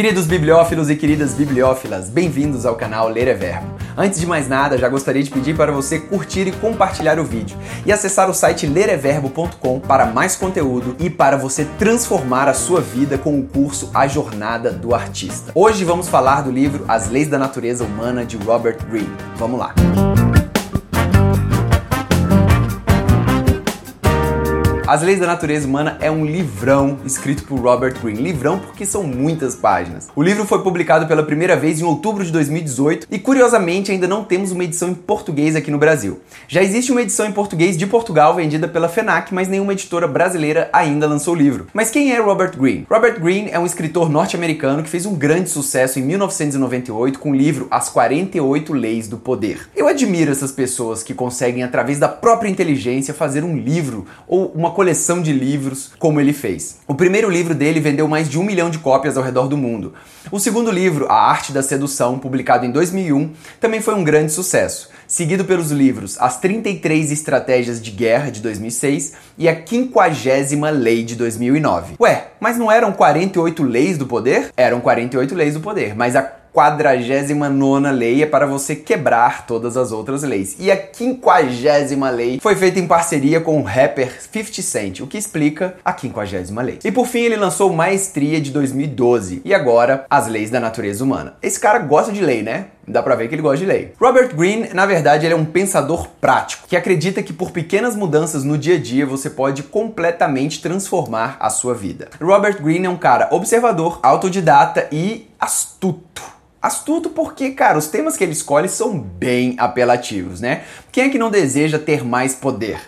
Queridos bibliófilos e queridas bibliófilas, bem-vindos ao canal Ler é Verbo. Antes de mais nada, já gostaria de pedir para você curtir e compartilhar o vídeo e acessar o site lereverbo.com para mais conteúdo e para você transformar a sua vida com o curso A Jornada do Artista. Hoje vamos falar do livro As Leis da Natureza Humana de Robert Greene. Vamos lá. As Leis da Natureza Humana é um livrão escrito por Robert Greene. Livrão porque são muitas páginas. O livro foi publicado pela primeira vez em outubro de 2018 e, curiosamente, ainda não temos uma edição em português aqui no Brasil. Já existe uma edição em português de Portugal vendida pela FENAC, mas nenhuma editora brasileira ainda lançou o livro. Mas quem é Robert Greene? Robert Greene é um escritor norte-americano que fez um grande sucesso em 1998 com o livro As 48 Leis do Poder. Eu admiro essas pessoas que conseguem, através da própria inteligência, fazer um livro ou uma coleção de livros como ele fez. O primeiro livro dele vendeu mais de um milhão de cópias ao redor do mundo. O segundo livro, A Arte da Sedução, publicado em 2001, também foi um grande sucesso, seguido pelos livros As 33 Estratégias de Guerra, de 2006, e A Quinquagésima Lei, de 2009. Ué, mas não eram 48 leis do poder? Eram 48 leis do poder, mas a quadragésima nona lei é para você quebrar todas as outras leis. E a quinquagésima lei foi feita em parceria com o rapper 50 Cent, o que explica a quinquagésima lei. E por fim ele lançou Maestria de 2012 e agora As Leis da Natureza Humana. Esse cara gosta de lei, né? Dá pra ver que ele gosta de lei. Robert Greene, na verdade, ele é um pensador prático, que acredita que por pequenas mudanças no dia a dia você pode completamente transformar a sua vida. Robert Greene é um cara observador, autodidata e astuto. Astuto porque, cara, os temas que ele escolhe são bem apelativos, né? Quem é que não deseja ter mais poder?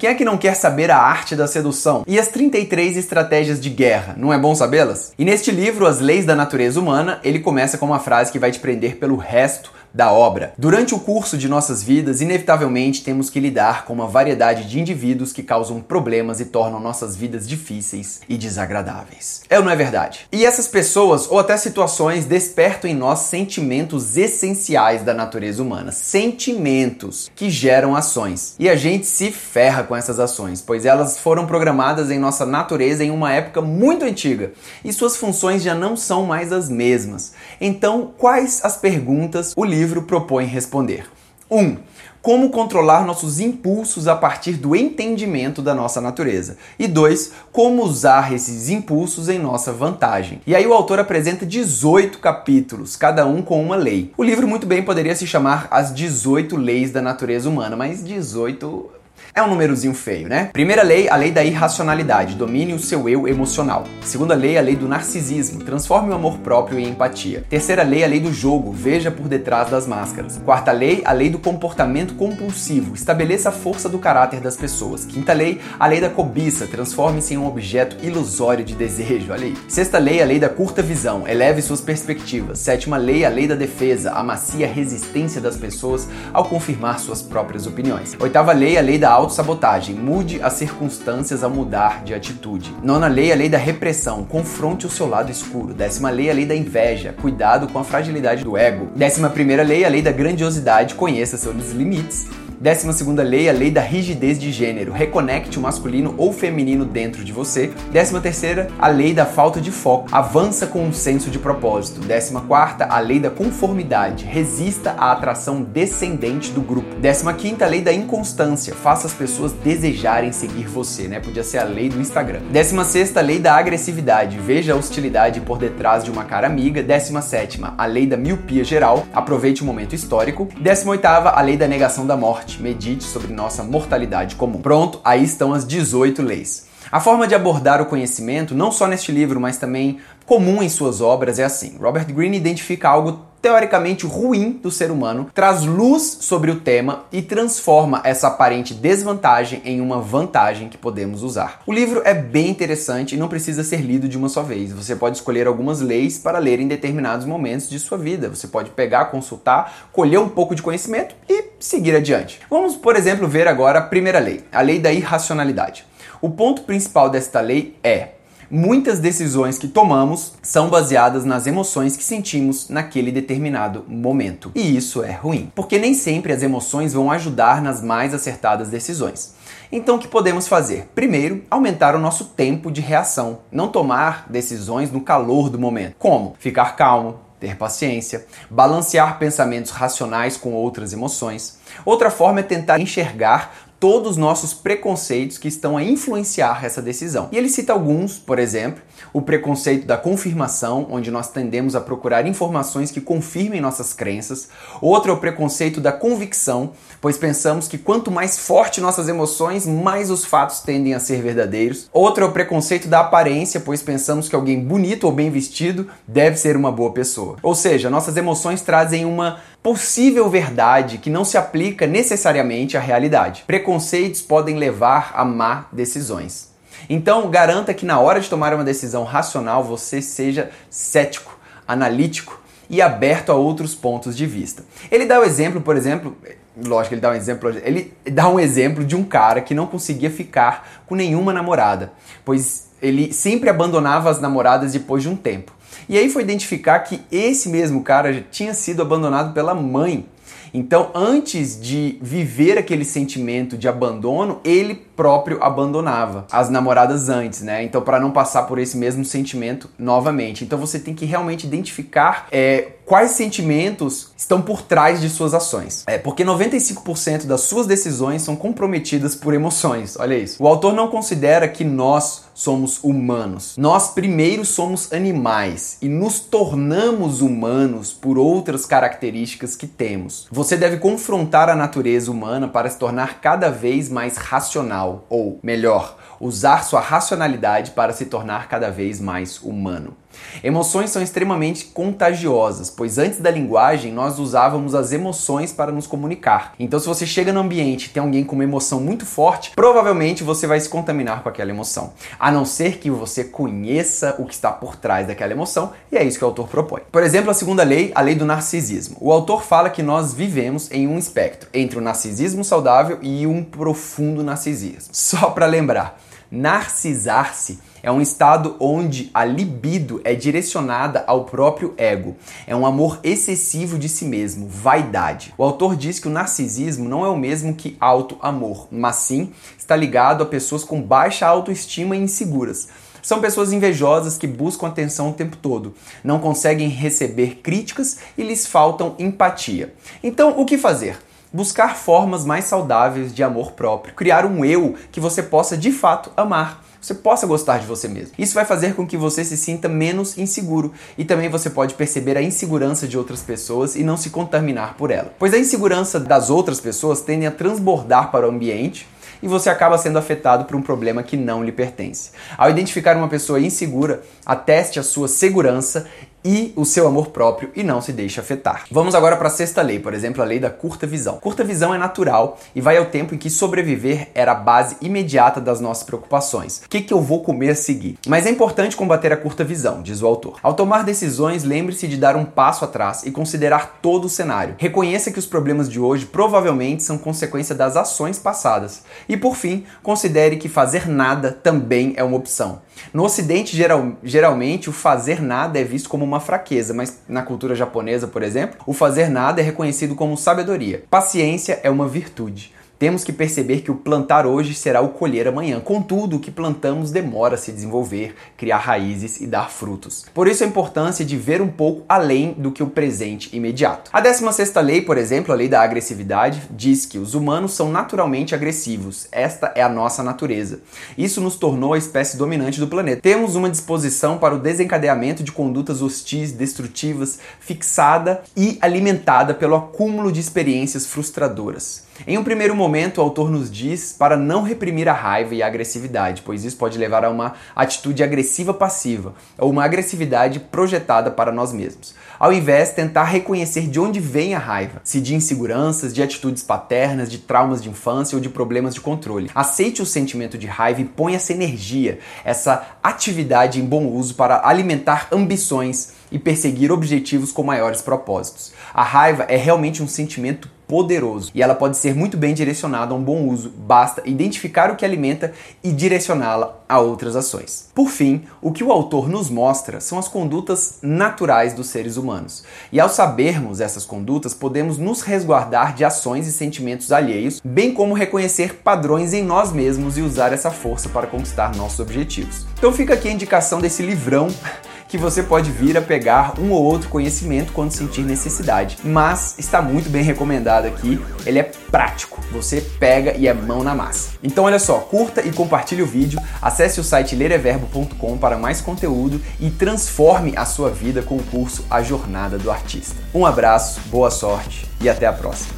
Quem é que não quer saber a arte da sedução? E as 33 estratégias de guerra, não é bom sabê-las? E neste livro, As Leis da Natureza Humana, ele começa com uma frase que vai te prender pelo resto da obra. Durante o curso de nossas vidas, inevitavelmente temos que lidar com uma variedade de indivíduos que causam problemas e tornam nossas vidas difíceis e desagradáveis. É ou não é verdade? E essas pessoas ou até situações despertam em nós sentimentos essenciais da natureza humana, sentimentos que geram ações. E a gente se ferra com essas ações, pois elas foram programadas em nossa natureza em uma época muito antiga e suas funções já não são mais as mesmas. Então, quais as perguntas o livro livro propõe responder. 1. Um, como controlar nossos impulsos a partir do entendimento da nossa natureza. E dois, como usar esses impulsos em nossa vantagem. E aí o autor apresenta 18 capítulos, cada um com uma lei. O livro muito bem poderia se chamar As 18 Leis da Natureza Humana, mas 18 é um númerozinho feio, né? Primeira lei, a lei da irracionalidade, domine o seu eu emocional. Segunda lei, a lei do narcisismo, transforme o amor próprio em empatia. Terceira lei, a lei do jogo, veja por detrás das máscaras. Quarta lei, a lei do comportamento compulsivo, estabeleça a força do caráter das pessoas. Quinta lei, a lei da cobiça, transforme-se em um objeto ilusório de desejo, olha aí. Sexta lei, a lei da curta visão, eleve suas perspectivas. Sétima lei, a lei da defesa, amacia a resistência das pessoas ao confirmar suas próprias opiniões. Oitava lei, a lei da autossabotagem. Mude as circunstâncias a mudar de atitude. Nona lei, a lei da repressão. Confronte o seu lado escuro. Décima lei, a lei da inveja. Cuidado com a fragilidade do ego. Décima primeira lei, a lei da grandiosidade. Conheça seus limites. Décima segunda lei, a lei da rigidez de gênero. Reconecte o masculino ou feminino dentro de você. Décima terceira, a lei da falta de foco. Avança com um senso de propósito. Décima quarta, a lei da conformidade. Resista à atração descendente do grupo. Décima quinta, a lei da inconstância. Faça as pessoas desejarem seguir você, né? Podia ser a lei do Instagram. Décima sexta, a lei da agressividade. Veja a hostilidade por detrás de uma cara amiga. Décima sétima, a lei da miopia geral. Aproveite o momento histórico. Décima oitava, a lei da negação da morte morte, medite sobre nossa mortalidade comum. Pronto, aí estão as 18 leis. A forma de abordar o conhecimento, não só neste livro, mas também comum em suas obras, é assim. Robert Greene identifica algo teoricamente ruim do ser humano, traz luz sobre o tema e transforma essa aparente desvantagem em uma vantagem que podemos usar. O livro é bem interessante e não precisa ser lido de uma só vez. Você pode escolher algumas leis para ler em determinados momentos de sua vida. Você pode pegar, consultar, colher um pouco de conhecimento e seguir adiante. Vamos, por exemplo, ver agora a primeira lei, a lei da irracionalidade. O ponto principal desta lei é muitas decisões que tomamos são baseadas nas emoções que sentimos naquele determinado momento. E isso é ruim, porque nem sempre as emoções vão ajudar nas mais acertadas decisões. Então, o que podemos fazer? Primeiro, aumentar o nosso tempo de reação, não tomar decisões no calor do momento. Como? Ficar calmo, ter paciência, balancear pensamentos racionais com outras emoções. Outra forma é tentar enxergar todos os nossos preconceitos que estão a influenciar essa decisão. E ele cita alguns, por exemplo, o preconceito da confirmação, onde nós tendemos a procurar informações que confirmem nossas crenças. Outro é o preconceito da convicção, pois pensamos que quanto mais forte nossas emoções, mais os fatos tendem a ser verdadeiros. Outro é o preconceito da aparência, pois pensamos que alguém bonito ou bem vestido deve ser uma boa pessoa. Ou seja, nossas emoções trazem uma possível verdade que não se aplica necessariamente à realidade. Preconceitos podem levar a má decisões. Então, garanta que na hora de tomar uma decisão racional você seja cético, analítico e aberto a outros pontos de vista. Ele dá o exemplo, por exemplo, lógico, ele dá um exemplo, ele dá um exemplo de um cara que não conseguia ficar com nenhuma namorada, pois ele sempre abandonava as namoradas depois de um tempo. E aí foi identificar que esse mesmo cara tinha sido abandonado pela mãe. Então, antes de viver aquele sentimento de abandono, ele próprio abandonava as namoradas antes, né? Então, para não passar por esse mesmo sentimento novamente. Então, você tem que realmente identificar é, quais sentimentos estão por trás de suas ações. É porque 95% das suas decisões são comprometidas por emoções. Olha isso. O autor não considera que nós somos humanos. Nós primeiro somos animais e nos tornamos humanos por outras características que temos. Você deve confrontar a natureza humana para se tornar cada vez mais racional, ou melhor, usar sua racionalidade para se tornar cada vez mais humano. Emoções são extremamente contagiosas, pois antes da linguagem nós usávamos as emoções para nos comunicar. Então, se você chega no ambiente e tem alguém com uma emoção muito forte, provavelmente você vai se contaminar com aquela emoção, a não ser que você conheça o que está por trás daquela emoção, e é isso que o autor propõe. Por exemplo, a segunda lei, a lei do narcisismo. O autor fala que nós vivemos em um espectro entre o narcisismo saudável e um profundo narcisismo. Só para lembrar, narcisar-se é um estado onde a libido é direcionada ao próprio ego. É um amor excessivo de si mesmo, vaidade. O autor diz que o narcisismo não é o mesmo que auto-amor, mas sim está ligado a pessoas com baixa autoestima e inseguras. São pessoas invejosas que buscam atenção o tempo todo, não conseguem receber críticas e lhes faltam empatia. Então, o que fazer? Buscar formas mais saudáveis de amor próprio, criar um eu que você possa de fato amar você possa gostar de você mesmo. Isso vai fazer com que você se sinta menos inseguro e também você pode perceber a insegurança de outras pessoas e não se contaminar por ela. Pois a insegurança das outras pessoas tende a transbordar para o ambiente e você acaba sendo afetado por um problema que não lhe pertence. Ao identificar uma pessoa insegura, ateste a sua segurança e o seu amor próprio e não se deixe afetar. Vamos agora para a sexta lei, por exemplo, a lei da curta visão. Curta visão é natural e vai ao tempo em que sobreviver era a base imediata das nossas preocupações. O que, que eu vou comer a seguir? Mas é importante combater a curta visão, diz o autor. Ao tomar decisões, lembre-se de dar um passo atrás e considerar todo o cenário. Reconheça que os problemas de hoje provavelmente são consequência das ações passadas. E por fim, considere que fazer nada também é uma opção. No Ocidente, geral, geralmente, o fazer nada é visto como uma fraqueza, mas na cultura japonesa, por exemplo, o fazer nada é reconhecido como sabedoria. Paciência é uma virtude. Temos que perceber que o plantar hoje será o colher amanhã. Contudo, o que plantamos demora a se desenvolver, criar raízes e dar frutos. Por isso a importância de ver um pouco além do que o presente imediato. A 16 lei, por exemplo, a lei da agressividade, diz que os humanos são naturalmente agressivos. Esta é a nossa natureza. Isso nos tornou a espécie dominante do planeta. Temos uma disposição para o desencadeamento de condutas hostis, destrutivas, fixada e alimentada pelo acúmulo de experiências frustradoras. Em um primeiro momento, o autor nos diz para não reprimir a raiva e a agressividade, pois isso pode levar a uma atitude agressiva passiva ou uma agressividade projetada para nós mesmos. Ao invés, tentar reconhecer de onde vem a raiva, se de inseguranças, de atitudes paternas, de traumas de infância ou de problemas de controle. Aceite o sentimento de raiva e ponha essa energia, essa atividade em bom uso para alimentar ambições e perseguir objetivos com maiores propósitos. A raiva é realmente um sentimento poderoso e ela pode ser muito bem direcionada a um bom uso. Basta identificar o que alimenta e direcioná-la a outras ações. Por fim, o que o autor nos mostra são as condutas naturais dos seres humanos. E ao sabermos essas condutas, podemos nos resguardar de ações e sentimentos alheios, bem como reconhecer padrões em nós mesmos e usar essa força para conquistar nossos objetivos. Então fica aqui a indicação desse livrão que você pode vir a pegar um ou outro conhecimento quando sentir necessidade. Mas está muito bem recomendado aqui, ele é prático. Você pega e é mão na massa. Então olha só, curta e compartilhe o vídeo, acesse o site lereverbo.com para mais conteúdo e transforme a sua vida com o curso A Jornada do Artista. Um abraço, boa sorte e até a próxima.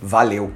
Valeu!